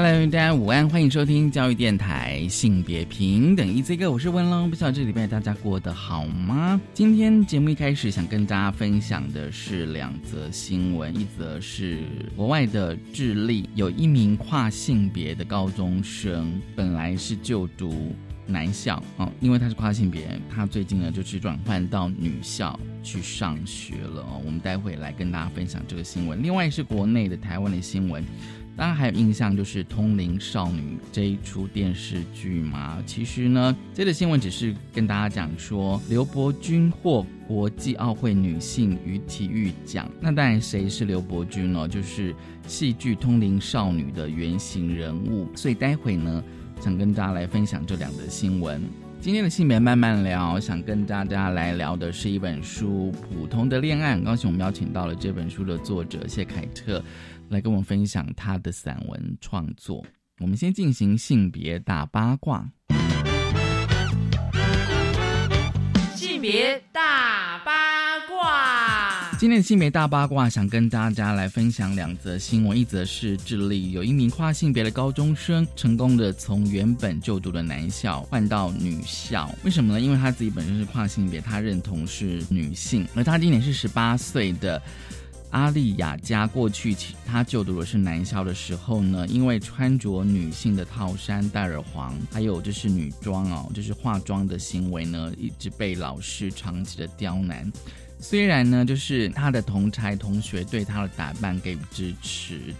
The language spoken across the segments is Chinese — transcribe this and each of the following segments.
Hello，大家午安，欢迎收听教育电台性别平等 Easy Go，我是文龙。不知道这礼拜大家过得好吗？今天节目一开始想跟大家分享的是两则新闻，一则是国外的智利有一名跨性别的高中生，本来是就读男校哦，因为他是跨性别，他最近呢就是转换到女校去上学了哦。我们待会来跟大家分享这个新闻。另外是国内的台湾的新闻。当然还有印象就是《通灵少女》这一出电视剧嘛。其实呢，这个新闻只是跟大家讲说，刘伯君获国际奥会女性与体育奖。那当然，谁是刘伯君呢？就是戏剧《通灵少女》的原型人物。所以待会呢，想跟大家来分享这两则新闻。今天的性别慢慢聊，想跟大家来聊的是一本书《普通的恋爱》。高兴我们邀请到了这本书的作者谢凯特。来跟我们分享他的散文创作。我们先进行性别大八卦。性别大八卦。今天的性别大八卦，想跟大家来分享两则新闻。一则是智利有一名跨性别的高中生，成功的从原本就读的男校换到女校。为什么呢？因为他自己本身是跨性别，他认同是女性，而他今年是十八岁的。阿丽亚加过去，她就读的是男校的时候呢，因为穿着女性的套衫、戴耳环，还有就是女装哦，就是化妆的行为呢，一直被老师长期的刁难。虽然呢，就是他的同才同学对他的打扮给予支持，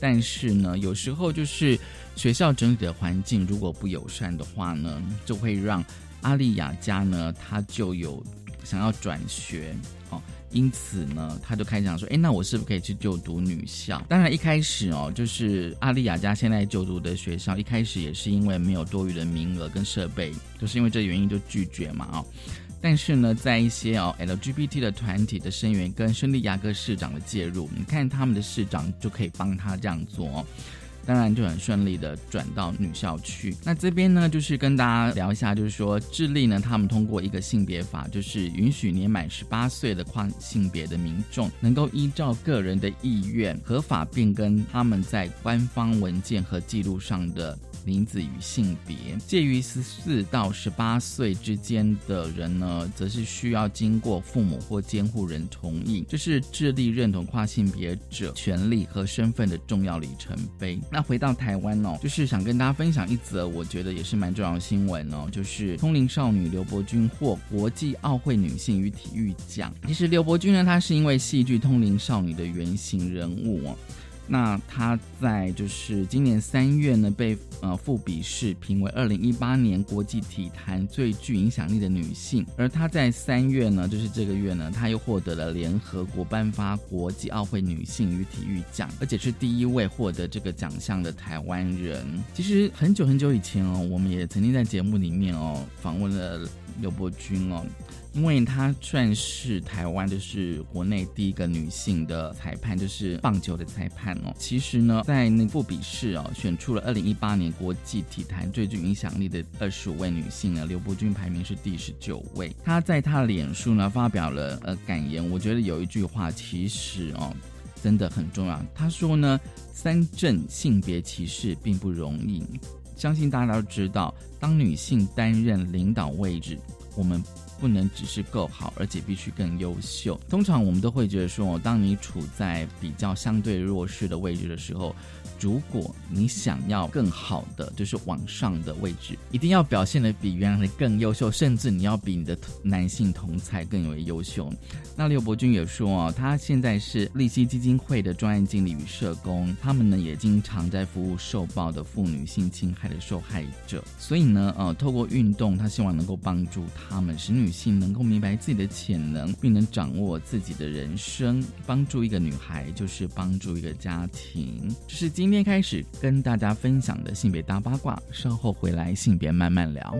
但是呢，有时候就是学校整体的环境如果不友善的话呢，就会让阿丽亚加呢，他就有想要转学哦。因此呢，他就开始想说，哎，那我是不是可以去就读女校？当然，一开始哦，就是阿丽亚家现在就读的学校，一开始也是因为没有多余的名额跟设备，就是因为这原因就拒绝嘛，哦。但是呢，在一些哦 LGBT 的团体的声援跟圣地亚哥市长的介入，你看他们的市长就可以帮他这样做。当然就很顺利的转到女校去。那这边呢，就是跟大家聊一下，就是说智利呢，他们通过一个性别法，就是允许年满十八岁的跨性别的民众，能够依照个人的意愿，合法变更他们在官方文件和记录上的。名字与性别介于十四到十八岁之间的人呢，则是需要经过父母或监护人同意，这是智力认同跨性别者权利和身份的重要里程碑。那回到台湾哦，就是想跟大家分享一则我觉得也是蛮重要的新闻哦，就是通灵少女刘伯君获国际奥会女性与体育奖。其实刘伯君呢，她是因为戏剧《通灵少女》的原型人物哦。那她在就是今年三月呢，被呃富比士评为二零一八年国际体坛最具影响力的女性。而她在三月呢，就是这个月呢，她又获得了联合国颁发国际奥会女性与体育奖，而且是第一位获得这个奖项的台湾人。其实很久很久以前哦，我们也曾经在节目里面哦访问了刘伯君哦。因为她算是台湾就是国内第一个女性的裁判，就是棒球的裁判哦。其实呢，在那部比试哦，选出了二零一八年国际体坛最具影响力的二十五位女性呢，刘伯君排名是第十九位。她在她的脸书呢发表了呃感言，我觉得有一句话其实哦真的很重要。她说呢，三正性别歧视并不容易，相信大家都知道，当女性担任领导位置，我们。不能只是够好，而且必须更优秀。通常我们都会觉得说，当你处在比较相对弱势的位置的时候。如果你想要更好的，就是往上的位置，一定要表现的比原来更优秀，甚至你要比你的男性同才更为优秀。那刘伯君也说哦，他现在是利息基金会的专业经理与社工，他们呢也经常在服务受暴的妇女性侵害的受害者。所以呢，呃，透过运动，他希望能够帮助他们，使女性能够明白自己的潜能，并能掌握自己的人生。帮助一个女孩，就是帮助一个家庭。这是今今天开始跟大家分享的性别大八卦。稍后回来，性别慢慢聊。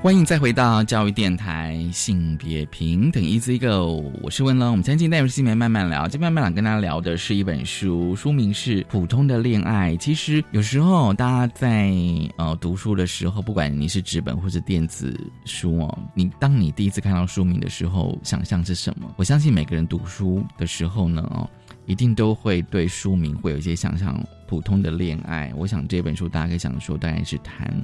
欢迎再回到教育电台性别平等 Easy Go，我是温龙。我们今天带入性别慢慢聊，今天慢慢聊跟大家聊的是一本书，书名是《普通的恋爱》。其实有时候大家在呃读书的时候，不管你是纸本或者电子书哦，你当你第一次看到书名的时候，想象是什么？我相信每个人读书的时候呢，哦，一定都会对书名会有一些想象。普通的恋爱，我想这本书大家可以想说，当然是谈。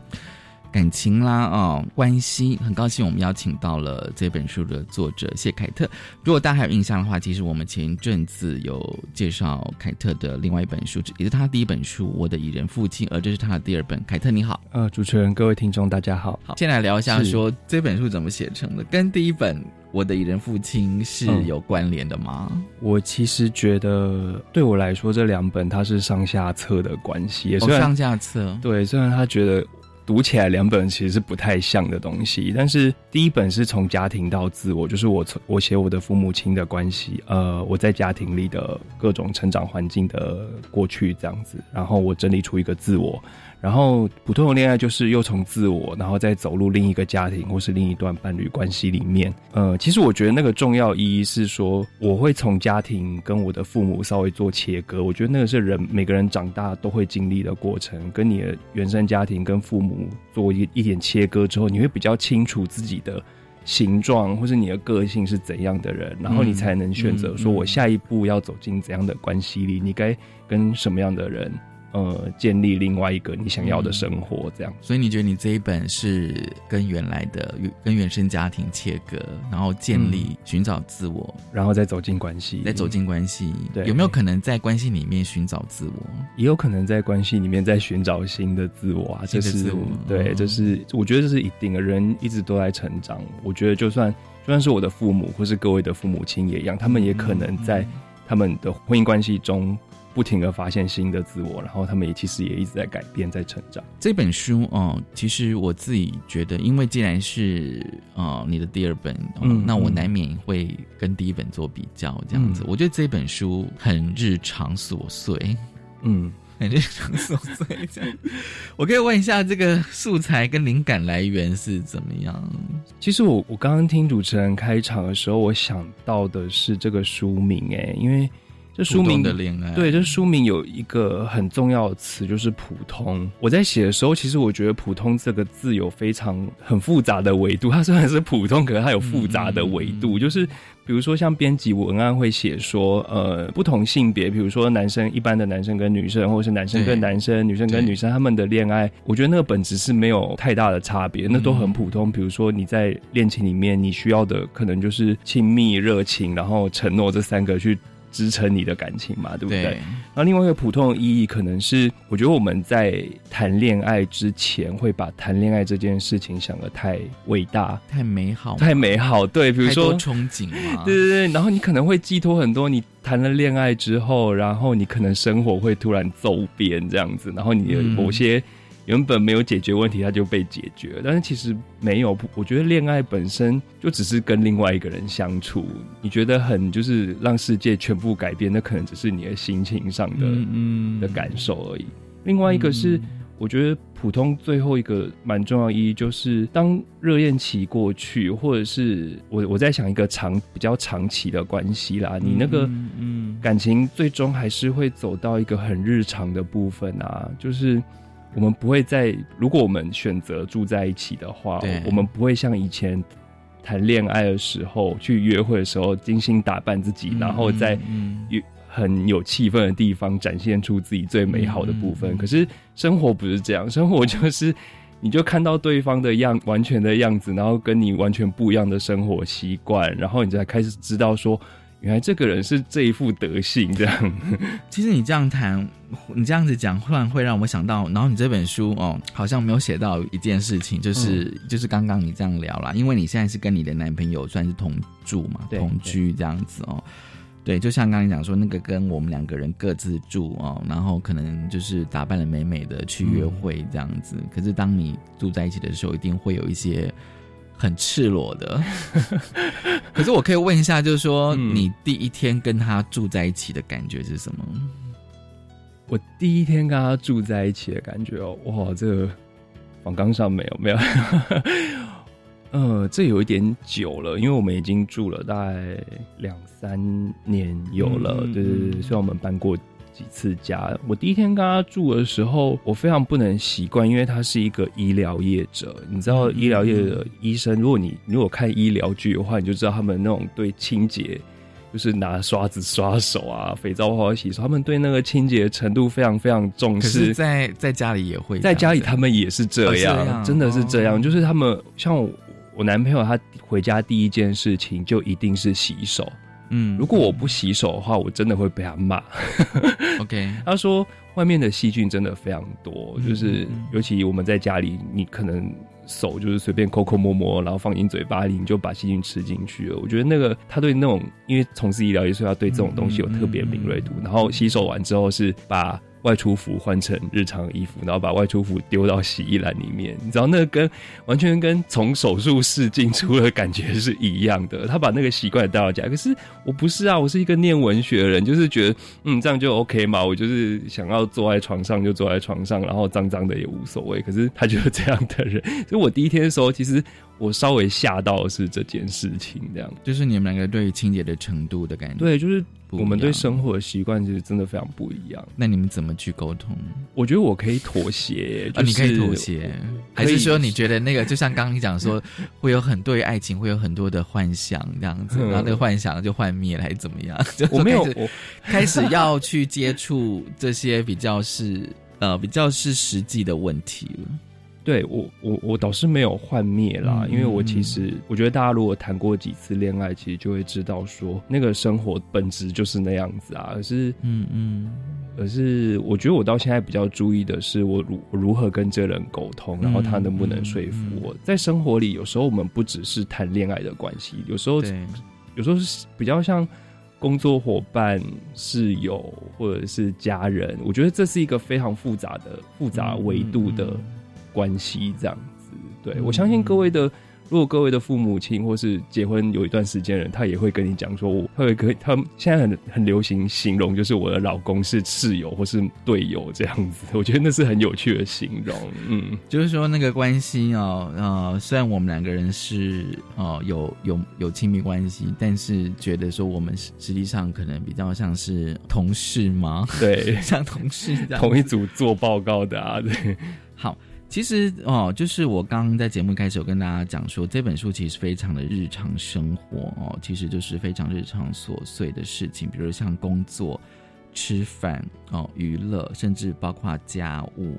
感情啦，哦，关系，很高兴我们邀请到了这本书的作者谢凯特。如果大家还有印象的话，其实我们前一阵子有介绍凯特的另外一本书，也是他第一本书《我的蚁人父亲》，而这是他的第二本。凯特你好，呃，主持人，各位听众，大家好。好，先来聊一下，说这本书怎么写成的，跟第一本《我的蚁人父亲》是有关联的吗？我其实觉得，对我来说，这两本它是上下册的关系，也是上下册。对，虽然他觉得。读起来两本其实是不太像的东西，但是第一本是从家庭到自我，就是我从我写我的父母亲的关系，呃，我在家庭里的各种成长环境的过去这样子，然后我整理出一个自我。然后普通的恋爱就是又从自我，然后再走入另一个家庭或是另一段伴侣关系里面。呃，其实我觉得那个重要意义是说，我会从家庭跟我的父母稍微做切割。我觉得那个是人每个人长大都会经历的过程，跟你的原生家庭跟父母做一一点切割之后，你会比较清楚自己的形状或是你的个性是怎样的人，然后你才能选择说我下一步要走进怎样的关系里，你该跟什么样的人。呃，建立另外一个你想要的生活，这样。所以你觉得你这一本是跟原来的、跟原生家庭切割，然后建立、寻找自我，然后再走进关系，再走进关系。对，有没有可能在关系里面寻找自我？也有可能在关系里面在寻找新的自我啊。这是对，这是我觉得这是一定的。人一直都在成长。我觉得就算就算是我的父母或是各位的父母亲也一样，他们也可能在他们的婚姻关系中。不停的发现新的自我，然后他们也其实也一直在改变，在成长。这本书哦，其实我自己觉得，因为既然是哦你的第二本，嗯，那我难免会跟第一本做比较，这样子。我觉得这本书很日常琐碎，嗯，很日常琐碎。这样，我可以问一下，这个素材跟灵感来源是怎么样？其实我我刚刚听主持人开场的时候，我想到的是这个书名，哎，因为。这书名的恋爱，对，这书名有一个很重要的词，就是普通。我在写的时候，其实我觉得“普通”这个字有非常很复杂的维度。它虽然是普通，可是它有复杂的维度。就是比如说，像编辑文案会写说，呃，不同性别，比如说男生一般的男生跟女生，或者是男生跟男生、女生跟女生，他们的恋爱，我觉得那个本质是没有太大的差别，那都很普通。比如说你在恋情里面，你需要的可能就是亲密、热情，然后承诺这三个去。支撑你的感情嘛，对不对？然后另外一个普通的意义，可能是我觉得我们在谈恋爱之前，会把谈恋爱这件事情想的太伟大、太美好、太美好。对，比如说憧憬嘛，对对对。然后你可能会寄托很多，你谈了恋爱之后，然后你可能生活会突然骤变这样子，然后你的某些。原本没有解决问题，它就被解决。但是其实没有，我觉得恋爱本身就只是跟另外一个人相处。你觉得很就是让世界全部改变，那可能只是你的心情上的嗯的感受而已。另外一个是，我觉得普通最后一个蛮重要意义，就是当热恋期过去，或者是我我在想一个长比较长期的关系啦，你那个嗯感情最终还是会走到一个很日常的部分啊，就是。我们不会在，如果我们选择住在一起的话，我们不会像以前谈恋爱的时候去约会的时候精心打扮自己，然后在有很有气氛的地方展现出自己最美好的部分。可是生活不是这样，生活就是你就看到对方的样完全的样子，然后跟你完全不一样的生活习惯，然后你才开始知道说。原来这个人是这一副德性，这样。其实你这样谈，你这样子讲，忽然会让我想到，然后你这本书哦，好像没有写到一件事情，就是就是刚刚你这样聊啦，因为你现在是跟你的男朋友算是同住嘛，同居这样子哦。对，就像刚才讲说，那个跟我们两个人各自住哦，然后可能就是打扮的美美的去约会这样子。可是当你住在一起的时候，一定会有一些。很赤裸的，可是我可以问一下，就是说你第一天跟他住在一起的感觉是什么？我第一天跟他住在一起的感觉哦，哇，这个房纲上没有没有，呃，这有一点久了，因为我们已经住了大概两三年有了，对对对，虽然我们搬过。几次家，我第一天跟他住的时候，我非常不能习惯，因为他是一个医疗业者。你知道，医疗业的医生，如果你如果看医疗剧的话，你就知道他们那种对清洁，就是拿刷子刷手啊，肥皂泡洗手，他们对那个清洁程度非常非常重视。在在家里也会，在家里他们也是这样，真的是这样。就是他们像我男朋友，他回家第一件事情就一定是洗手。嗯，如果我不洗手的话，我真的会被他骂。OK，他说外面的细菌真的非常多，就是尤其我们在家里，你可能手就是随便抠抠摸摸，然后放进嘴巴里，你就把细菌吃进去了。我觉得那个他对那种，因为从事医疗，所以他对这种东西有特别敏锐度。然后洗手完之后是把。外出服换成日常衣服，然后把外出服丢到洗衣篮里面。你知道，那个跟完全跟从手术室进出的感觉是一样的。他把那个习惯带到家，可是我不是啊，我是一个念文学的人，就是觉得嗯，这样就 OK 嘛。我就是想要坐在床上就坐在床上，然后脏脏的也无所谓。可是他就是这样的人，所以我第一天的时候，其实我稍微吓到是这件事情，这样就是你们两个对清洁的程度的感觉，对，就是。我们对生活的习惯其实真的非常不一样。那你们怎么去沟通？我觉得我可以妥协，啊，你可以妥协，还是说你觉得那个就像刚刚你讲说，会有很对爱情会有很多的幻想这样子，然后那个幻想就幻灭了，还是怎么样？我没有，开始要去接触这些比较是呃比较是实际的问题了。对我，我我倒是没有幻灭啦，因为我其实我觉得大家如果谈过几次恋爱，其实就会知道说那个生活本质就是那样子啊。可是，嗯嗯，可是我觉得我到现在比较注意的是，我如如何跟这人沟通，然后他能不能说服我。在生活里，有时候我们不只是谈恋爱的关系，有时候有时候是比较像工作伙伴、室友或者是家人。我觉得这是一个非常复杂的复杂维度的。关系这样子，对我相信各位的如果各位的父母亲或是结婚有一段时间人，他也会跟你讲说，我他会跟他们现在很很流行形容，就是我的老公是室友或是队友这样子。我觉得那是很有趣的形容。嗯，就是说那个关系哦，呃，虽然我们两个人是哦有有有亲密关系，但是觉得说我们实实际上可能比较像是同事吗？对，像同事这样，同一组做报告的啊。对，好。其实哦，就是我刚刚在节目开始有跟大家讲说，这本书其实非常的日常生活哦，其实就是非常日常琐碎的事情，比如像工作、吃饭哦、娱乐，甚至包括家务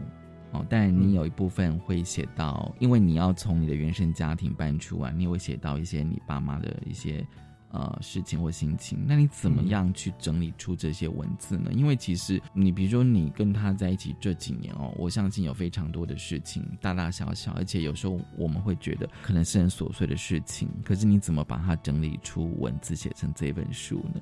哦。但你有一部分会写到，因为你要从你的原生家庭搬出来，你也会写到一些你爸妈的一些。呃，事情或心情，那你怎么样去整理出这些文字呢？因为其实你，比如说你跟他在一起这几年哦，我相信有非常多的事情，大大小小，而且有时候我们会觉得可能是很琐碎的事情，可是你怎么把它整理出文字，写成这本书呢？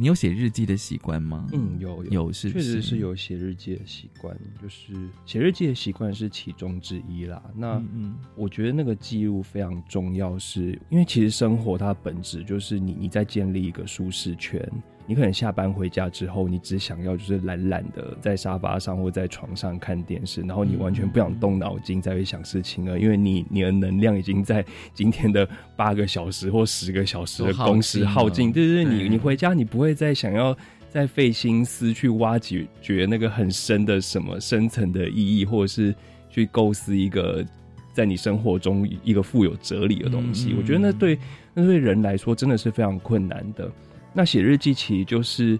你有写日记的习惯吗？嗯，有有是确实是有写日记的习惯，就是写日记的习惯是其中之一啦。那嗯，我觉得那个记录非常重要，是因为其实生活它本质就是你你在建立一个舒适圈。你可能下班回家之后，你只想要就是懒懒的在沙发上或在床上看电视，然后你完全不想动脑筋再去想事情了，因为你你的能量已经在今天的八个小时或十个小时的工时耗尽。对对对，你你回家你不会再想要再费心思去挖掘掘那个很深的什么深层的意义，或者是去构思一个在你生活中一个富有哲理的东西。我觉得那对那对人来说真的是非常困难的。那写日记其实就是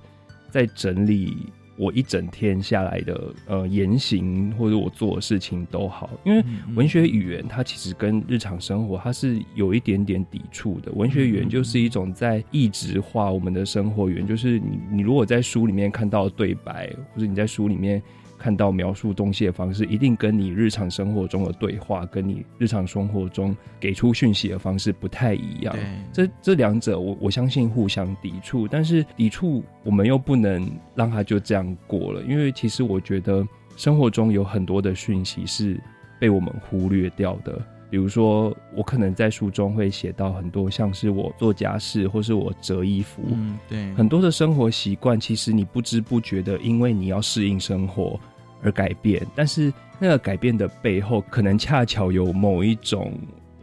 在整理我一整天下来的呃言行或者我做的事情都好，因为文学语言它其实跟日常生活它是有一点点抵触的。文学语言就是一种在意志化我们的生活语言，就是你你如果在书里面看到对白，或者你在书里面。看到描述东西的方式，一定跟你日常生活中的对话，跟你日常生活中给出讯息的方式不太一样。这这两者，我我相信互相抵触，但是抵触我们又不能让它就这样过了，因为其实我觉得生活中有很多的讯息是被我们忽略掉的。比如说，我可能在书中会写到很多，像是我做家事，或是我折衣服，嗯，对，很多的生活习惯，其实你不知不觉的，因为你要适应生活而改变，但是那个改变的背后，可能恰巧有某一种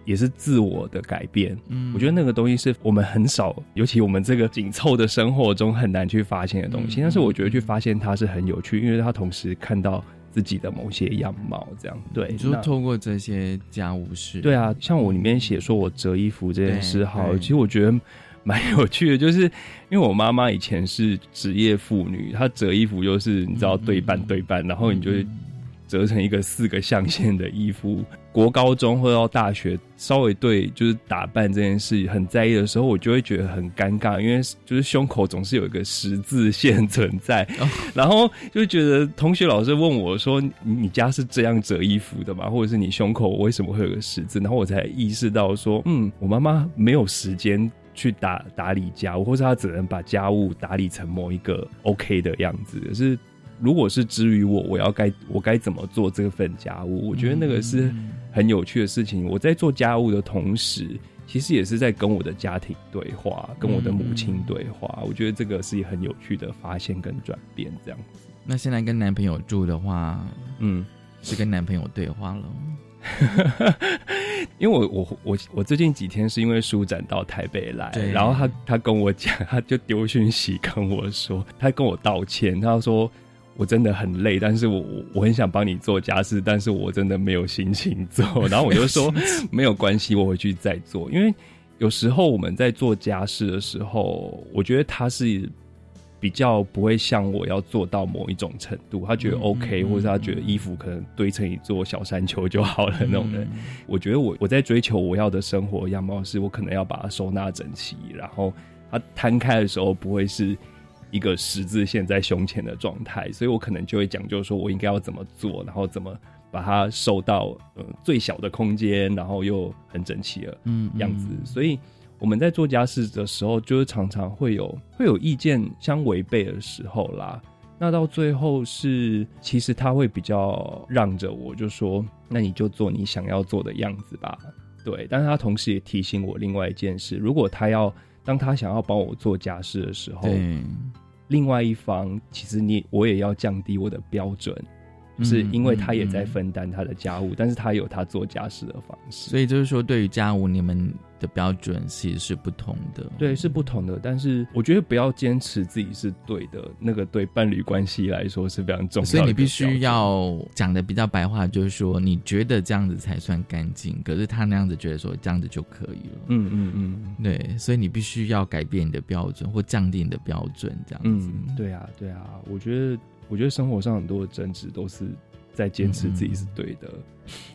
也是自我的改变。嗯，我觉得那个东西是我们很少，尤其我们这个紧凑的生活中很难去发现的东西。但是我觉得去发现它是很有趣，因为它同时看到。自己的某些样貌，这样。对，就是透过这些家务事，对啊，像我里面写说我折衣服这件事，好，其实我觉得蛮有趣的，就是因为我妈妈以前是职业妇女，她折衣服就是你知道对半对半，然后你就。折成一个四个象限的衣服，国高中或到大学，稍微对就是打扮这件事很在意的时候，我就会觉得很尴尬，因为就是胸口总是有一个十字线存在，然后就觉得同学老师问我说：“你家是这样折衣服的吗？或者是你胸口为什么会有个十字？”然后我才意识到说：“嗯，我妈妈没有时间去打打理家务，或者她只能把家务打理成某一个 OK 的样子，是。”如果是至于我，我要该我该怎么做这份家务？我觉得那个是很有趣的事情。我在做家务的同时，其实也是在跟我的家庭对话，跟我的母亲对话。我觉得这个是很有趣的发现跟转变。这样子，那现在跟男朋友住的话，嗯，是跟男朋友对话了。因为我我我我最近几天是因为舒展到台北来，然后他他跟我讲，他就丢讯息跟我说，他跟我道歉，他说。我真的很累，但是我我很想帮你做家事，但是我真的没有心情做。然后我就说没有关系，我回去再做。因为有时候我们在做家事的时候，我觉得他是比较不会像我要做到某一种程度，他觉得 OK，或者他觉得衣服可能堆成一座小山丘就好了那种人。我觉得我我在追求我要的生活样貌，是我可能要把它收纳整齐，然后它摊开的时候不会是。一个十字线在胸前的状态，所以我可能就会讲究说，我应该要怎么做，然后怎么把它收到呃最小的空间，然后又很整齐的样子。所以我们在做家事的时候，就是常常会有会有意见相违背的时候啦。那到最后是，其实他会比较让着我，就说，那你就做你想要做的样子吧。对，但是他同时也提醒我另外一件事：如果他要当他想要帮我做家事的时候，对，另外一方其实你我也要降低我的标准，就是因为他也在分担他的家务，但是他有他做家事的方式。所以就是说，对于家务，你们的标准其实是不同的。对，是不同的。但是我觉得不要坚持自己是对的，那个对伴侣关系来说是非常重要的。所以你必须要讲的比较白话，就是说你觉得这样子才算干净，可是他那样子觉得说这样子就可以了。嗯嗯嗯，对，所以你必须要改变你的标准或降低你的标准，这样子。嗯，对啊，对啊。我觉得，我觉得生活上很多的争执都是在坚持自己是对的。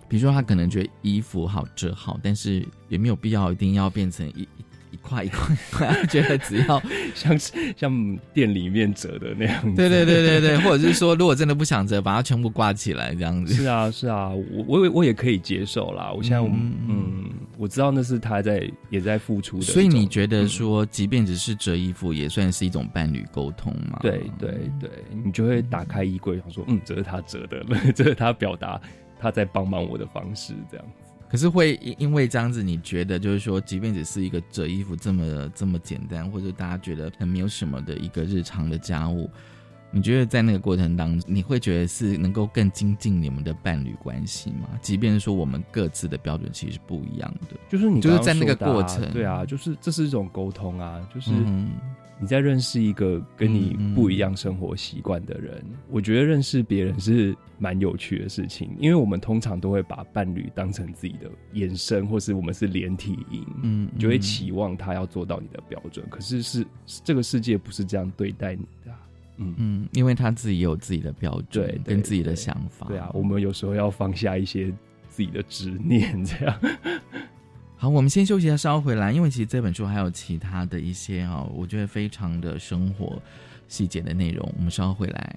比如说，他可能觉得衣服好折好，但是也没有必要一定要变成一一一块一块，他觉得只要 像像店里面折的那样子。对对对对对，或者是说，如果真的不想折，把它全部挂起来这样子。是啊是啊，我我我也可以接受啦。我现在嗯，我知道那是他在也在付出的。所以你觉得说，即便只是折衣服，也算是一种伴侣沟通吗？对对对，你就会打开衣柜，想说，嗯，这是他折的，这是他表达。他在帮忙我的方式这样子，可是会因因为这样子，你觉得就是说，即便只是一个折衣服这么这么简单，或者大家觉得很没有什么的一个日常的家务，你觉得在那个过程当中，你会觉得是能够更精进你们的伴侣关系吗？即便说我们各自的标准其实是不一样的，就是你就是在那个过程，对啊，就是这是一种沟通啊，就是。你在认识一个跟你不一样生活习惯的人，我觉得认识别人是蛮有趣的事情，因为我们通常都会把伴侣当成自己的延伸，或是我们是连体婴，嗯，就会期望他要做到你的标准。可是是这个世界不是这样对待你的，嗯。嗯，因为他自己有自己的标准跟自己的想法，对啊，我们有时候要放下一些自己的执念，这样。好，我们先休息一下，稍后回来。因为其实这本书还有其他的一些啊，我觉得非常的生活细节的内容，我们稍后回来。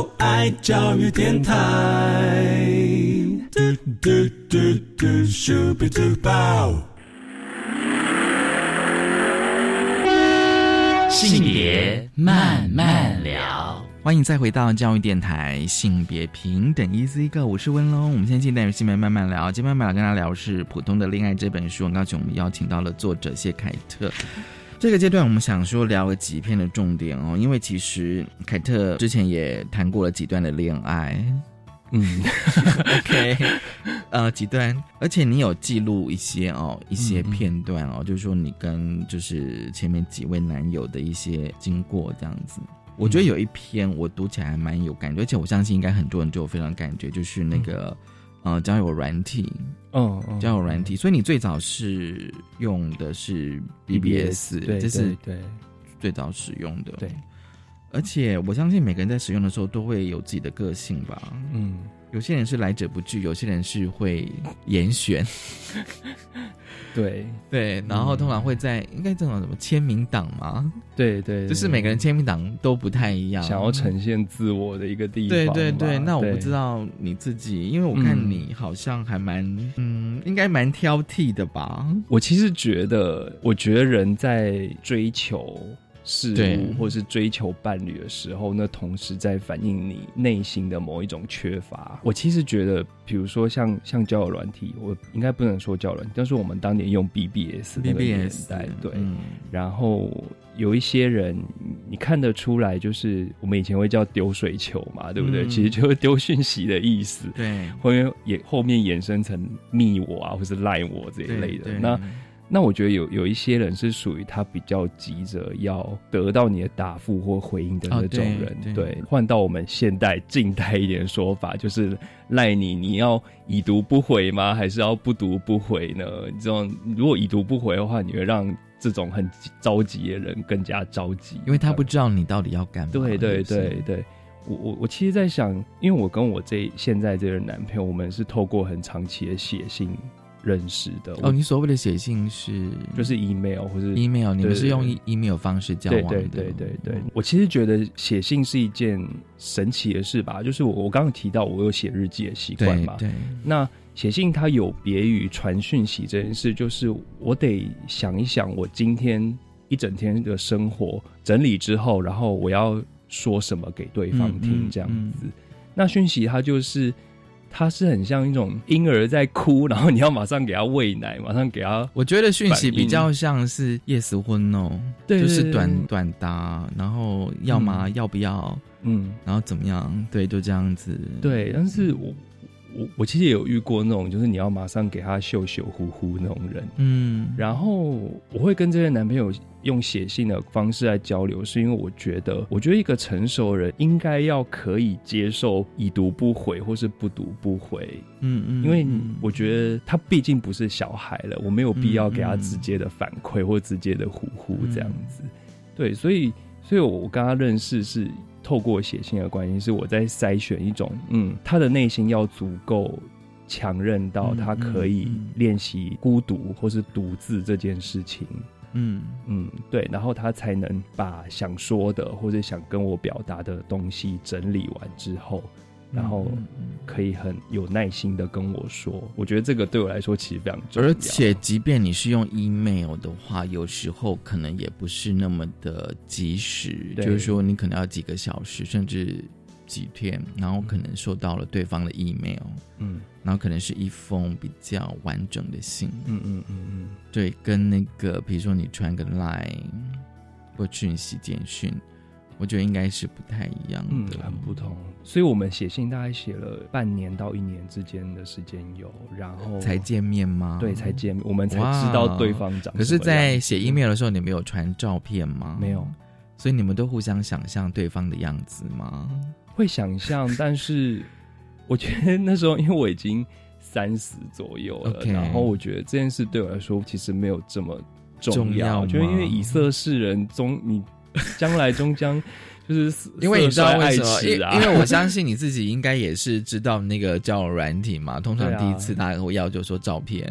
爱教育电台。嘟嘟嘟嘟，Super Duper。性别慢慢聊，欢迎再回到教育电台性别平等 Easy Go，我是温龙。我们现在进单元性别慢慢聊，今天慢慢聊跟大家聊是《普通的恋爱》这本书。很高兴我们邀请到了作者谢凯特。这个阶段我们想说聊了几篇的重点哦，因为其实凯特之前也谈过了几段的恋爱。嗯，OK，呃，几段，而且你有记录一些哦，一些片段哦，就是说你跟就是前面几位男友的一些经过这样子。我觉得有一篇我读起来还蛮有感觉，而且我相信应该很多人都有非常感觉，就是那个、呃交友软体，嗯嗯，交友软体。所以你最早是用的是 BBS，对这是对对最早使用的，对。而且我相信每个人在使用的时候都会有自己的个性吧，嗯，有些人是来者不拒，有些人是会严选，对对，然后通常会在应该这种什么签名档嘛？对对，就是每个人签名档都不太一样，想要呈现自我的一个地方。对对对，那我不知道你自己，因为我看你好像还蛮嗯，应该蛮挑剔的吧？我其实觉得，我觉得人在追求事物或是追求伴侣的时候，那同时在反映你内心的某一种缺乏。我其实觉得，比如说像像交友软体，我应该不能说交友软体，但是我们当年用 BBS 那个年代，对，嗯然后有一些人，你看得出来，就是我们以前会叫丢水球嘛，对不对？嗯其实就是 丢讯息的意思。对后面也后面衍生成密我啊，或是赖我这一类的那那我觉得有有一些人是属于他比较急着要得到你的答复或回应的那种人。哦对换到我们现代近代一点的说法，就是赖你，你要已读不回吗？还是要不读不回呢？这种如果已读不回的话，你会让这种很着急的人更加着急，因为他不知道你到底要干嘛。对对对对，我我我其实，在想，因为我跟我这现在这个男朋友，我们是透过很长期的写信认识的。哦，你所谓的写信是就是 email 或是 email，你们是用 email 方式交往的。对对对对对，我其实觉得写信是一件神奇的事吧。就是我我刚刚提到我有写日记的习惯嘛，对对那写信它有别于传讯息这件事，就是我得想一想我今天一整天的生活整理之后，然后我要说什么给对方听这样子。那讯息它就是他是很像一种婴儿在哭，然后你要马上给他喂奶，马上给他。我觉得讯息比较像是 yes 或 no，对就是短短答，然后要吗？要不要？嗯，然后怎么样？对，就这样子。对，但是我我我其实也有遇过那种，就是你要马上给他秀秀呼呼那种人。嗯，然后我会跟这些男朋友用写信的方式来交流，是因为我觉得，我觉得一个成熟人应该要可以接受已读不回或是不读不回。嗯嗯，因为我觉得他毕竟不是小孩了，我没有必要给他直接的反馈或直接的呼呼这样子。对，所以所以我跟他认识是。透过写信的关系，是我在筛选一种，嗯，他的内心要足够强韧到他可以练习孤独或是独自这件事情，嗯嗯，对，然后他才能把想说的或者想跟我表达的东西整理完之后。然后可以很有耐心的跟我说，我觉得这个对我来说其实非常重要。而且，即便你是用 email 的话，有时候可能也不是那么的及时，就是说你可能要几个小时，甚至几天，然后可能收到了对方的 email，嗯，然后可能是一封比较完整的信，嗯嗯嗯嗯，对，跟那个比如说你传个 line 或讯息简讯。我觉得应该是不太一样的，很不同。所以我们写信大概写了半年到一年之间的时间有，然后才见面吗？对，才见面，我们才知道对方长。可是，在写 email 的时候，你没有传照片吗？没有，所以你们都互相想象对方的样子吗？会想象，但是 我觉得那时候，因为我已经三十左右了，然后我觉得这件事对我来说其实没有这么重要。我覺得因为以色侍人中你。将来终将就是因为你知道为什么？因因为我 相信你自己应该也是知道那个叫软体嘛。通常第一次大家会要就说照片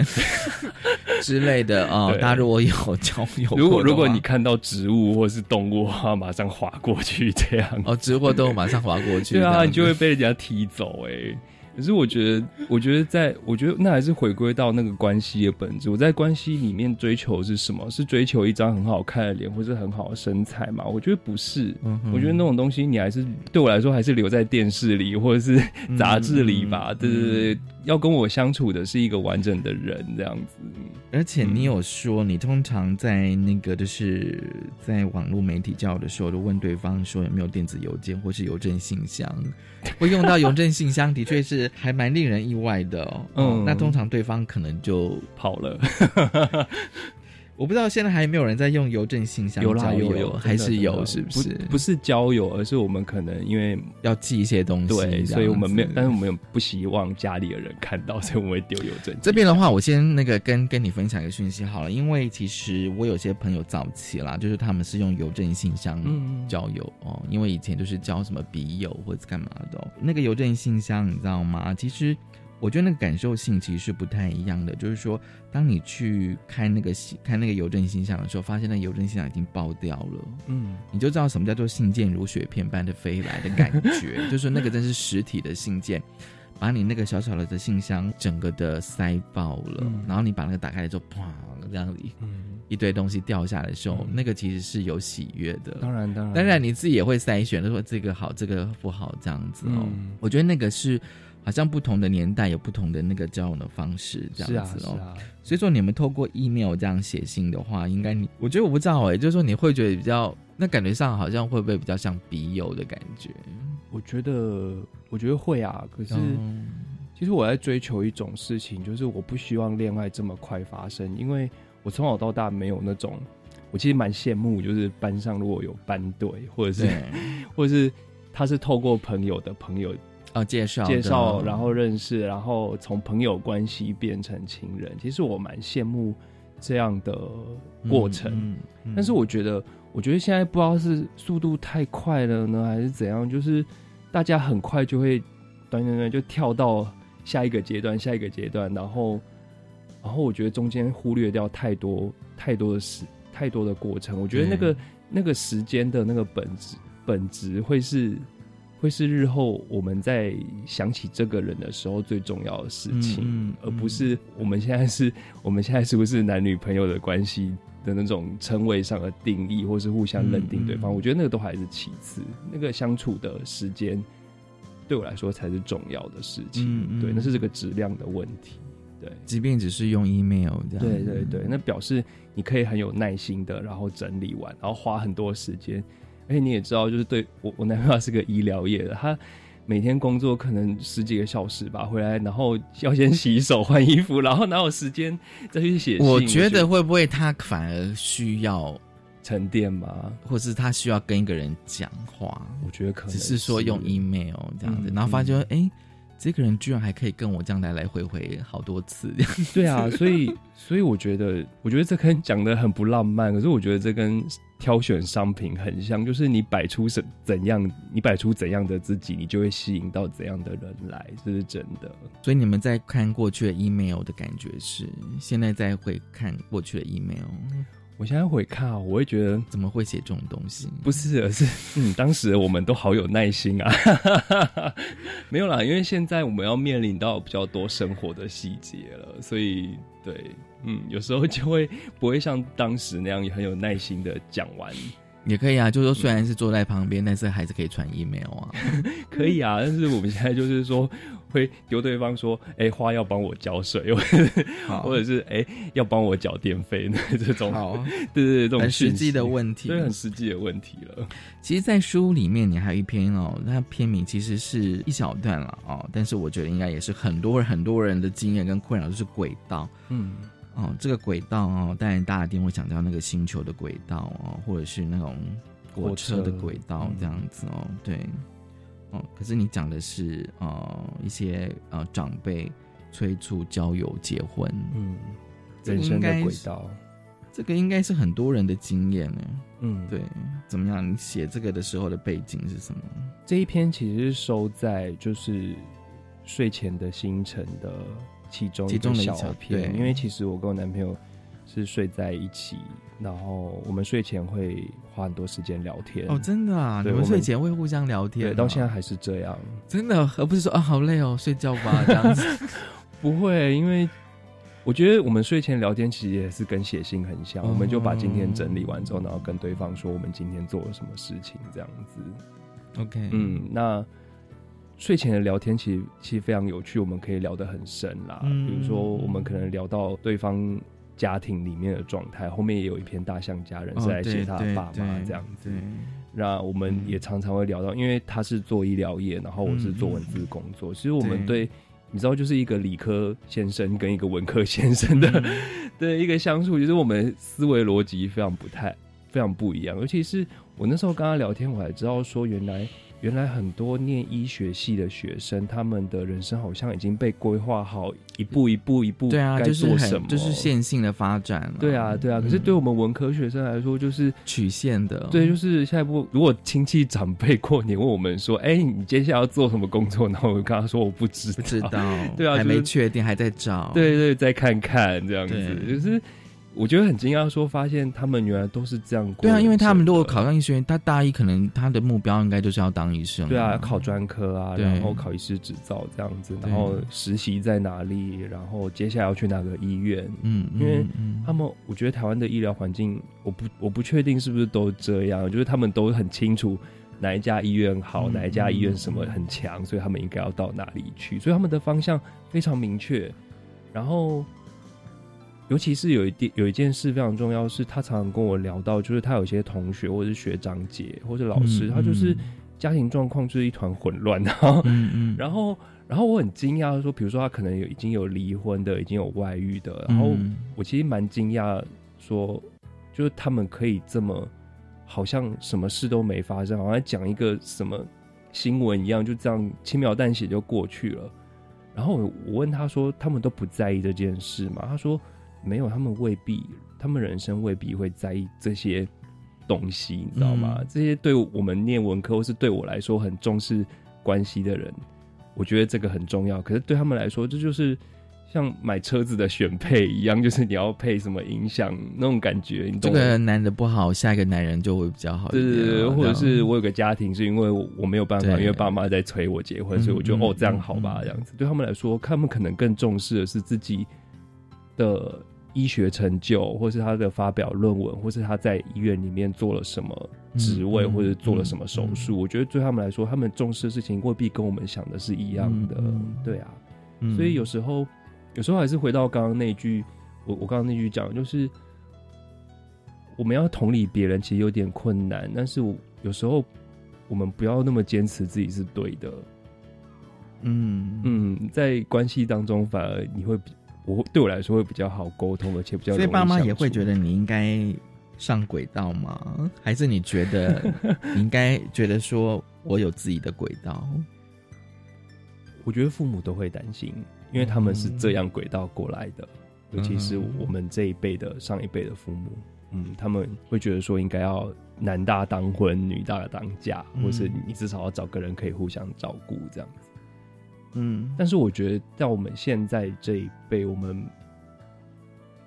之类的 啊。大家如果有交友，如果如果你看到植物或是动物，话马上划过去这样。哦，植物动物马上划过去，对啊，你就会被人家踢走哎。可是我觉得，我觉得，在我觉得那还是回归到那个关系的本质。我在关系里面追求是什么？是追求一张很好看的脸，或是很好的身材嘛？我觉得不是。我觉得那种东西，你还是对我来说，还是留在电视里或者是杂志里吧。对对对，要跟我相处的是一个完整的人，这样子。而且你有说，你通常在那个就是在网络媒体交友的时候，都问对方说有没有电子邮件或是邮政信箱，会用到邮政信箱，的确是还蛮令人意外的哦。嗯，那通常对方可能就跑了。我不知道现在还有没有人在用邮政信箱有啦有有还是有是不是？不是交友，而是我们可能因为要寄一些东西，对，所以我们没有，但是我们不希望家里的人看到，所以我们会丢邮政。这边的话，我先那个跟跟你分享一个讯息好了，因为其实我有些朋友早期啦，就是他们是用邮政信箱交友哦，因为以前就是交什么笔友或者干嘛的，那个邮政信箱你知道吗？其实。我觉得那个感受性其实是不太一样的，就是说，当你去开那个信、开那个邮政信箱的时候，发现那邮政信箱已经爆掉了，嗯，你就知道什么叫做信件如雪片般的飞来的感觉，就是那个真是实体的信件，把你那个小小的的信箱整个的塞爆了，然后你把那个打开来之后，啪，这样子，一堆东西掉下来的时候，那个其实是有喜悦的，当然，当然，当然你自己也会筛选，就说这个好，这个不好，这样子哦。我觉得那个是。好像不同的年代有不同的那个交往的方式，这样子哦。所以说，你们透过 email 这样写信的话，应该你我觉得我不知道哎，就是说你会觉得比较那感觉上好像会不会比较像笔友的感觉？我觉得我觉得会啊。可是其实我在追求一种事情，就是我不希望恋爱这么快发生，因为我从小到大没有那种，我其实蛮羡慕，就是班上如果有班队，或者是 或者是他是透过朋友的朋友。啊，介绍介绍，然后认识，然后从朋友关系变成情人。其实我蛮羡慕这样的过程，但是我觉得，我觉得现在不知道是速度太快了呢，还是怎样，就是大家很快就会，短短短就跳到下一个阶段，下一个阶段，然后，然后我觉得中间忽略掉太多太多的时，太多的过程。我觉得那个那个时间的那个本质本质会是。会是日后我们在想起这个人的时候最重要的事情，而不是我们现在是我们现在是不是男女朋友的关系的那种称谓上的定义，或是互相认定对方。我觉得那个都还是其次，那个相处的时间对我来说才是重要的事情。对，那是这个质量的问题。对，即便只是用 email 这样。对对对，那表示你可以很有耐心的，然后整理完，然后花很多时间。而且你也知道，就是对我我男朋友是个医疗业的，他每天工作可能十几个小时吧，回来然后要先洗手换衣服，然后哪有时间再去写信？我觉得会不会他反而需要沉淀吗，或是他需要跟一个人讲话？我觉得可能只是说用 email 这样子，嗯然后发现哎。诶这个人居然还可以跟我这样来来回回好多次，这 样对啊，所以所以我觉得，我觉得这跟讲的很不浪漫，可是我觉得这跟挑选商品很像，就是你摆出怎怎样，你摆出怎样的自己，你就会吸引到怎样的人来，这是真的。所以你们在看过去的 email 的感觉是，现在再回看过去的 email，我现在回看啊，我会觉得怎么会写这种东西？不是，而是嗯，当时我们都好有耐心啊，没有啦，因为现在我们要面临到比较多生活的细节了，所以对，嗯，有时候就会不会像当时那样很有耐心的讲完。也可以啊，就是说虽然是坐在旁边，但是还是可以传 email 啊，可以啊。但是我们现在就是说，会丢对方说，哎、花要帮我浇水，或者是哎、要帮我缴电费。呢这种，对对对，这种很实际的问题，对，很实际的问题了。其实，在书里面，你还有一篇哦，它篇名其实是一小段了哦，但是我觉得应该也是很多人很多人的经验跟困扰，就是轨道。嗯，哦，这个轨道哦，当然大家一定会想到那个星球的轨道哦，或者是那种火车。的轨道这样子哦，对。哦，可是你讲的是呃一些呃长辈催促交友结婚，嗯，人生的轨道，这个应该是很多人的经验呢。嗯，对，怎么样？你写这个的时候的背景是什么？这一篇其实是收在就是睡前的星辰的其中其中的一小小片，对因为其实我跟我男朋友是睡在一起，然后我们睡前会花很多时间聊天。哦，真的啊！你们睡前会互相聊天对，哦，到现在还是这样。真的，而不是说啊好累哦，睡觉吧这样子。不会，因为我觉得我们睡前聊天其实也是跟写信很像，哦我们就把今天整理完之后，然后跟对方说我们今天做了什么事情，这样子。OK，嗯，那睡前的聊天其实其实非常有趣，我们可以聊得很深啦。嗯比如说，我们可能聊到对方家庭里面的状态，后面也有一篇大象家人哦是来写对对他的爸妈对这样子。那我们也常常会聊到，因为他是做医疗业，然后我是做文字工作，其实我们对。你知道，就是一个理科先生跟一个文科先生的、的一个相处，就是我们思维逻辑非常不太、非常不一样。尤其是我那时候跟他聊天，我才知道说，原来原来很多念医学系的学生，他们的人生好像已经被规划好，一步一步一步对啊，该就是做什么，很就是线性的发展了。对啊，对啊。可是对我们文科学生来说，就是曲线的。对，就是下一步，如果亲戚长辈过年问我们说：“哎、你接下来要做什么工作？”然后我就跟他说：“我不知道，不知道，对啊，还就是没确定，还在找。对对，再看看这样子，就是我觉得很惊讶，说发现他们原来都是这样过。对啊，因为他们如果考上医学院，他大一可能他的目标应该就是要当医生。对啊，考专科啊，然后考医师执照这样子，然后实习在哪里，然后接下来要去哪个医院。嗯，因为嗯他们，我觉得台湾的医疗环境，我不我不确定是不是都这样，就是他们都很清楚哪一家医院好，嗯哪一家医院什么很强，所以他们应该要到哪里去，所以他们的方向非常明确。然后，尤其是有一点有一件事非常重要，是他常常跟我聊到，就是他有些同学或者是学长姐或者老师，嗯他就是家庭状况就是一团混乱，然后嗯嗯，然后，然后我很惊讶，说，比如说他可能有已经有离婚的，已经有外遇的，然后嗯我其实蛮惊讶，说，就是他们可以这么，好像什么事都没发生，好像讲一个什么新闻一样，就这样轻描淡写就过去了。然后我我问他说，他们都不在意这件事吗？他说没有，他们未必，他们人生未必会在意这些东西，你知道吗？嗯这些对我们念文科或是对我来说很重视关系的人，我觉得这个很重要。可是对他们来说，这就是像买车子的选配一样，就是你要配什么音响那种感觉，你懂吗？这个男的不好，下一个男人就会比较好。对对对，或者是我有个家庭，是因为我我没有办法，因为爸妈在催我结婚，嗯所以我就嗯哦这样好吧，这样子对他们来说，他们可能更重视的是自己的医学成就，或是他的发表论文，或是他在医院里面做了什么职位，嗯或者做了什么手术。我觉得对他们来说，他们重视的事情未必跟我们想的是一样的。对啊，嗯所以有时候，有时候还是回到刚刚那句，我我刚刚那句讲，就是我们要同理别人，其实有点困难，但是我有时候我们不要那么坚持自己是对的。嗯嗯，在关系当中，反而你会比我对我来说会比较好沟通，而且比较所以爸妈也会觉得你应该上轨道吗？还是你觉得 你应该觉得说我有自己的轨道？我觉得父母都会担心，因为他们是这样轨道过来的，尤其是我们这一辈的上一辈的父母，嗯，他们会觉得说应该要男大当婚，女大当嫁，嗯或是你至少要找个人可以互相照顾这样子。嗯，但是我觉得，在我们现在这一辈，我们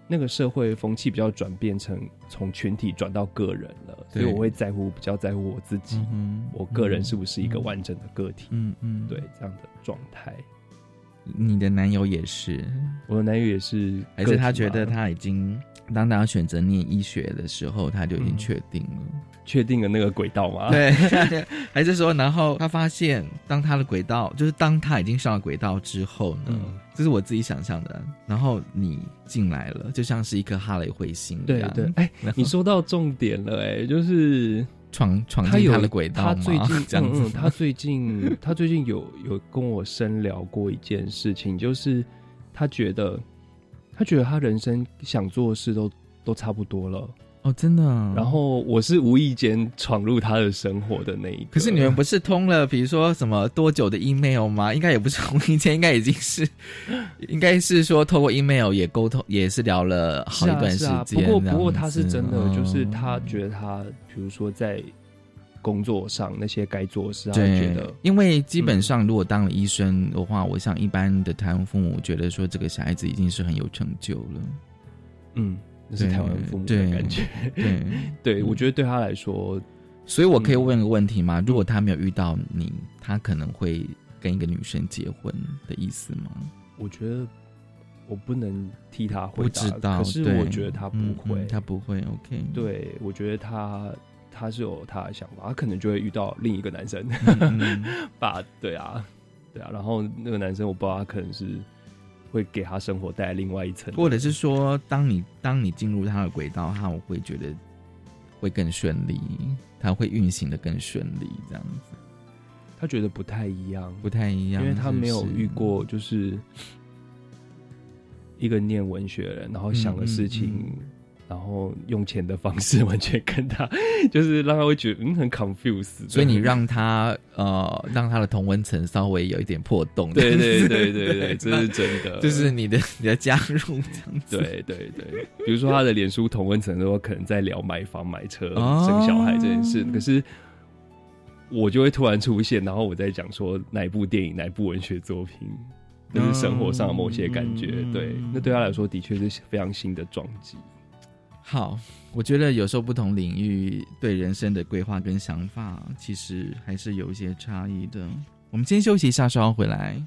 那个社会风气比较转变成从群体转到个人了，所以我会在乎比较在乎我自己，嗯我个人是不是一个完整的个体？嗯嗯，对，这样的状态。你的男友也是，我的男友也是，而且他觉得他已经当他选择念医学的时候，他就已经确定了。确定了那个轨道吗？对，还是说，然后他发现，当他的轨道，就是当他已经上了轨道之后呢，这是我自己想象的。然后你进来了，就像是一颗哈雷彗星一样。对对，哎你说到重点了，哎，就是闯闯进他的轨道他吗最近 这样子嗯嗯，他最近他最近有有跟我深聊过一件事情，就是他觉得他觉得他人生想做的事都都差不多了。哦，真的。然后我是无意间闯入他的生活的那一个。可是你们不是通了，比如说什么多久的 email 吗？应该也不是无意间，应该已经是，应该是说透过 email 也沟通，也是聊了好一段时间。不过不过他是真的，就是嗯他觉得他，比如说在工作上那些该做的事，他会觉得，因为基本上如果当了医生的话，我想一般的台湾父母觉得说这个小孩子已经是很有成就了。嗯，那是台湾父母的感觉。对 对，我觉得对他来说，所以我可以问个问题吗？如果他没有遇到你，他可能会跟一个女生结婚的意思吗？我觉得我不能替他回不答，知道，可是我觉得他不嗯会，嗯他不会。OK，对，我觉得他他是有他的想法，他可能就会遇到另一个男生，嗯 把对啊，对啊，然后那个男生我不知道他可能是会给他生活带来另外一层，或者是说，当你当你进入他的轨道，他我会觉得会更顺利，他会运行的更顺利，这样子他觉得不太一样，不太一样，因为他没有遇过就是一个念文学的人，然后想的事情。嗯嗯然后用钱的方式完全跟他，就是让他会觉得嗯很 confused，所以你让他呃让他的同温层稍微有一点破洞，对对对对对对，这是真的，就是你的你的加入这样子，对对对，比如说他的脸书同温层都可能在聊买房、买车、哦。生小孩这件事，可是我就会突然出现，然后我在讲说哪一部电影、哪一部文学作品，就是生活上的某些感觉，对，那对他来说的确是非常新的撞击。好，我觉得有时候不同领域对人生的规划跟想法，其实还是有一些差异的。我们先休息一下，稍后回来。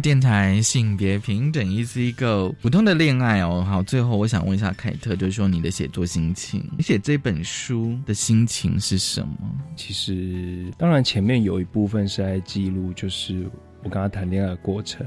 育电台性别平等 EC Go 普通的恋爱哦。好，最后我想问一下凯特，就是说你的写作心情，你写这本书的心情是什么？其实，当然前面有一部分是在记录，就是我跟他谈恋爱的过程。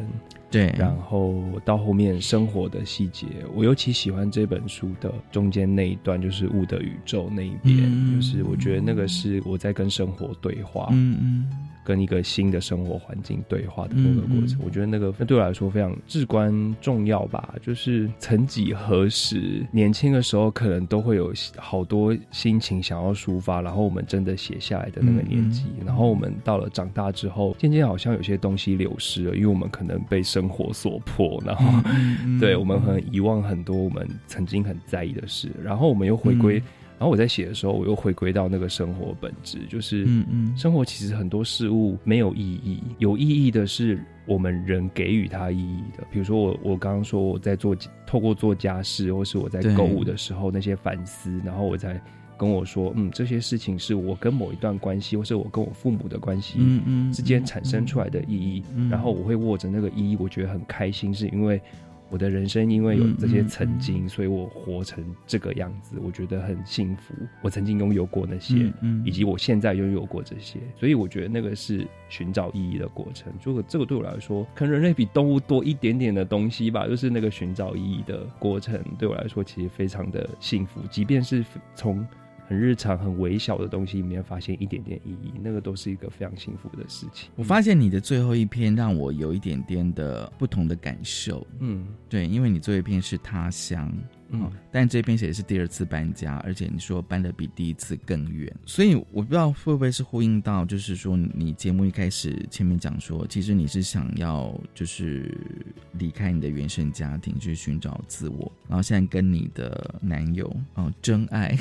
对，然后到后面生活的细节，我尤其喜欢这本书的中间那一段，就是物的宇宙那一边，就是我觉得那个是我在跟生活对话，嗯嗯，跟一个新的生活环境对话的那个过程，我觉得那个那对我来说非常至关重要吧。就是曾几何时，年轻的时候可能都会有好多心情想要抒发，然后我们真的写下来的那个年纪，然后我们到了长大之后，渐渐好像有些东西流失了，因为我们可能被生生活所迫，然后 对我们很遗忘很多我们曾经很在意的事，然后我们又回归，然后我在写的时候，我又回归到那个生活本质，就是嗯嗯生活其实很多事物没有意义，有意义的是我们人给予它意义的。比如说我我刚刚说我在做透过做家事，或是我在购物的时候那些反思，然后我才。跟我说，嗯，这些事情是我跟某一段关系，或是我跟我父母的关系之间产生出来的意义，然后我会握着那个意义，我觉得很开心，是因为我的人生因为有这些曾经，所以我活成这个样子，我觉得很幸福。我曾经拥有过那些，嗯以及我现在拥有过这些，所以我觉得那个是寻找意义的过程。这个这个对我来说，可能人类比动物多一点点的东西吧，就是那个寻找意义的过程，对我来说其实非常的幸福，即便是从。很日常、很微小的东西里面发现一点点意义，那个都是一个非常幸福的事情。我发现你的最后一篇让我有一点点的不同的感受。嗯，对，因为你最后一篇是他乡，嗯，但这篇写的是第二次搬家，而且你说搬的比第一次更远，所以我不知道会不会是呼应到，就是说你节目一开始前面讲说，其实你是想要就是离开你的原生家庭去寻找自我，然后现在跟你的男友哦真爱。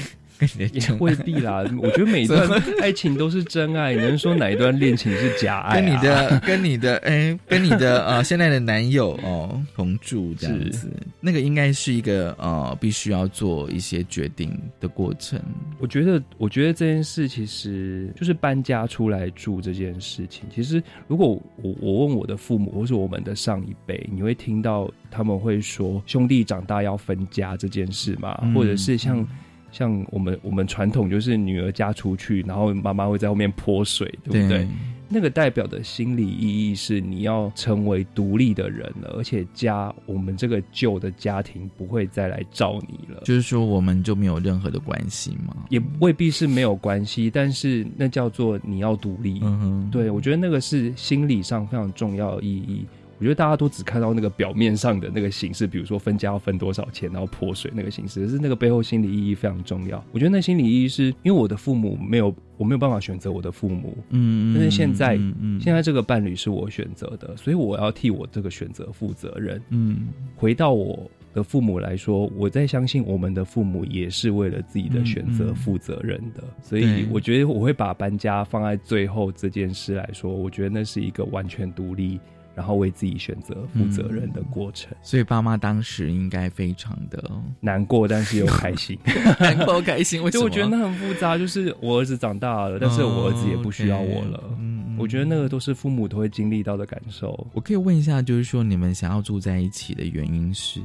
也未必啦，我觉得每一段爱情都是真爱。能说哪一段恋情是假爱？跟你的、跟你的、哎，跟你的呃，现在的男友哦同住这样子，那个应该是一个呃，必须要做一些决定的过程。我觉得，我觉得这件事其实就是搬家出来住这件事情。其实，如果我我问我的父母，或是我们的上一辈，你会听到他们会说兄弟长大要分家这件事吗？或者是像。像我们我们传统就是女儿嫁出去，然后妈妈会在后面泼水，对不对？那个代表的心理意义是你要成为独立的人了，而且家我们这个旧的家庭不会再来照你了。就是说，我们就没有任何的关系吗？也未必是没有关系，但是那叫做你要独立。嗯哼，对我觉得那个是心理上非常重要的意义。我觉得大家都只看到那个表面上的那个形式，比如说分家要分多少钱，然后泼水那个形式，可是那个背后心理意义非常重要。我觉得那心理意义是因为我的父母没有，我没有办法选择我的父母，嗯，但是现在，现在这个伴侣是我选择的，所以我要替我这个选择负责任。嗯，回到我的父母来说，我在相信我们的父母也是为了自己的选择负责任的，所以我觉得我会把搬家放在最后这件事来说，我觉得那是一个完全独立。然后为自己选择负责任的过程，所以爸妈当时应该非常的难过，但是又开心，难过开心。就我觉得那很复杂，就是我儿子长大了，但是我儿子也不需要我了。嗯，我觉得那个都是父母都会经历到的感受。我可以问一下，就是说你们想要住在一起的原因是，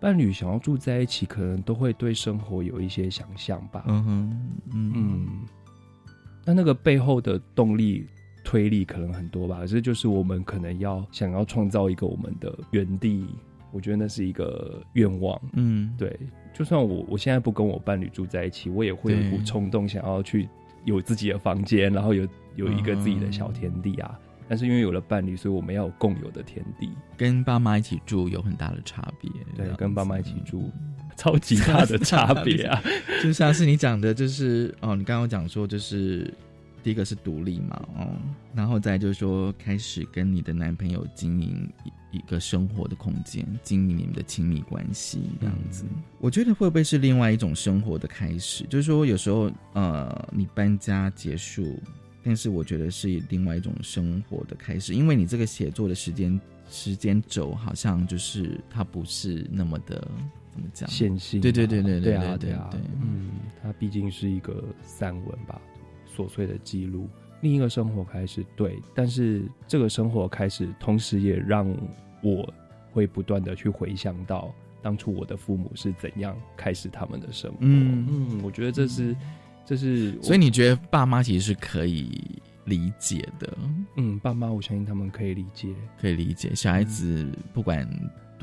伴侣想要住在一起，可能都会对生活有一些想象吧。嗯哼，嗯嗯，那那个背后的动力。推力可能很多吧，可是就是我们可能要想要创造一个我们的原地，我觉得那是一个愿望。嗯，对，就算我我现在不跟我伴侣住在一起，我也会有一股冲动想要去有自己的房间，然后有有一个自己的小天地啊。但是因为有了伴侣，所以我们要有共有的天地。跟爸妈一起住有很大的差别，对，跟爸妈一起住超级大的差别啊！就像是你讲的，就是哦，你刚刚讲说就是。第一个是独立嘛，哦，然后再就是说开始跟你的男朋友经营一一个生活的空间，经营你们的亲密关系这样子。我觉得会不会是另外一种生活的开始？就是说有时候呃，你搬家结束，但是我觉得是另外一种生活的开始，因为你这个写作的时间时间轴好像就是它不是那么的怎么讲线性。对对对对对啊对啊，对，嗯，它毕竟是一个散文吧。琐碎的记录，另一个生活开始，对，但是这个生活开始，同时也让我会不断的去回想到当初我的父母是怎样开始他们的生活。嗯嗯，我觉得这是，这是，所以你觉得爸妈其实是可以理解的？嗯，爸妈，我相信他们可以理解，可以理解。小孩子不管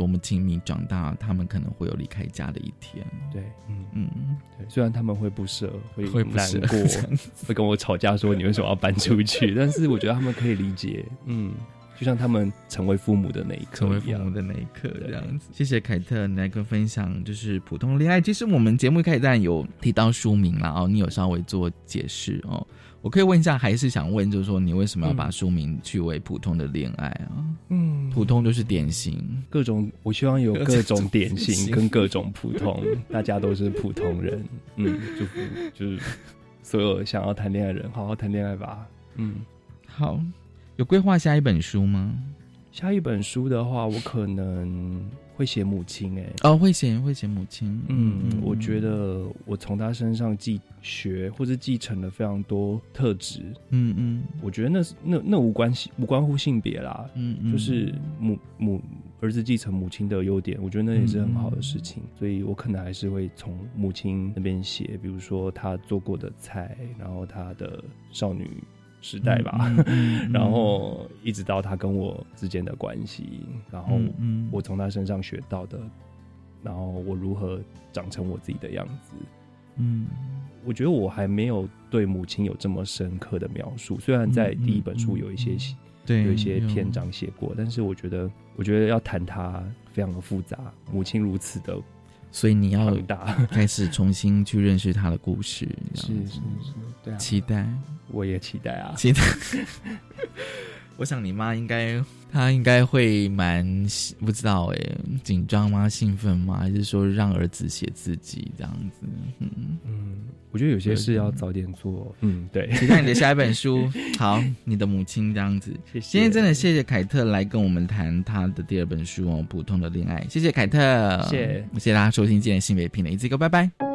多么亲密，长大他们可能会有离开家的一天。对，嗯嗯，对，虽然他们会不舍，会会难过，会跟我吵架说你为什么要搬出去，但是我觉得他们可以理解，嗯。就像他们成为父母的那一刻，成为父母的那一刻这样子。谢谢凯特，你来跟分享就是普通恋爱。其实我们节目一开始有提到书名了哦，你有稍微做解释哦。我可以问一下，还是想问，就是说你为什么要把书名取为普通的恋爱啊？嗯，普通就是典型，各种我希望有各种典型跟各种普通，大家都是普通人。嗯，祝福就是所有想要谈恋爱的人，好好谈恋爱吧。嗯，好。有规划下一本书吗？下一本书的话，我可能会写母亲。哎，哦，会写会写母亲。嗯，我觉得我从他身上继学或者继承了非常多特质。嗯嗯，我觉得那是那那无关系无关乎性别啦。嗯嗯，就是母母儿子继承母亲的优点，我觉得那也是很好的事情。所以我可能还是会从母亲那边写，比如说他做过的菜，然后他的少女。时代吧，然后一直到他跟我之间的关系，然后我从他身上学到的，然后我如何长成我自己的样子。嗯，我觉得我还没有对母亲有这么深刻的描述，虽然在第一本书有一些对有一些篇章写过，但是我觉得我觉得要谈他非常的复杂，母亲如此的。所以你要 开始重新去认识他的故事，是是是，对啊，期待，我也期待啊，期待。我想你妈应该，她应该会蛮不知道哎，紧张吗？兴奋吗？还是说让儿子写自己这样子？嗯嗯，我觉得有些事要早点做。嗯，对。期待你的下一本书。好，你的母亲这样子。谢谢。今天真的谢谢凯特来跟我们谈他的第二本书哦，《普通的恋爱》。谢谢凯特。谢谢。谢谢大家收听今天的性别平等，一次一个，拜拜。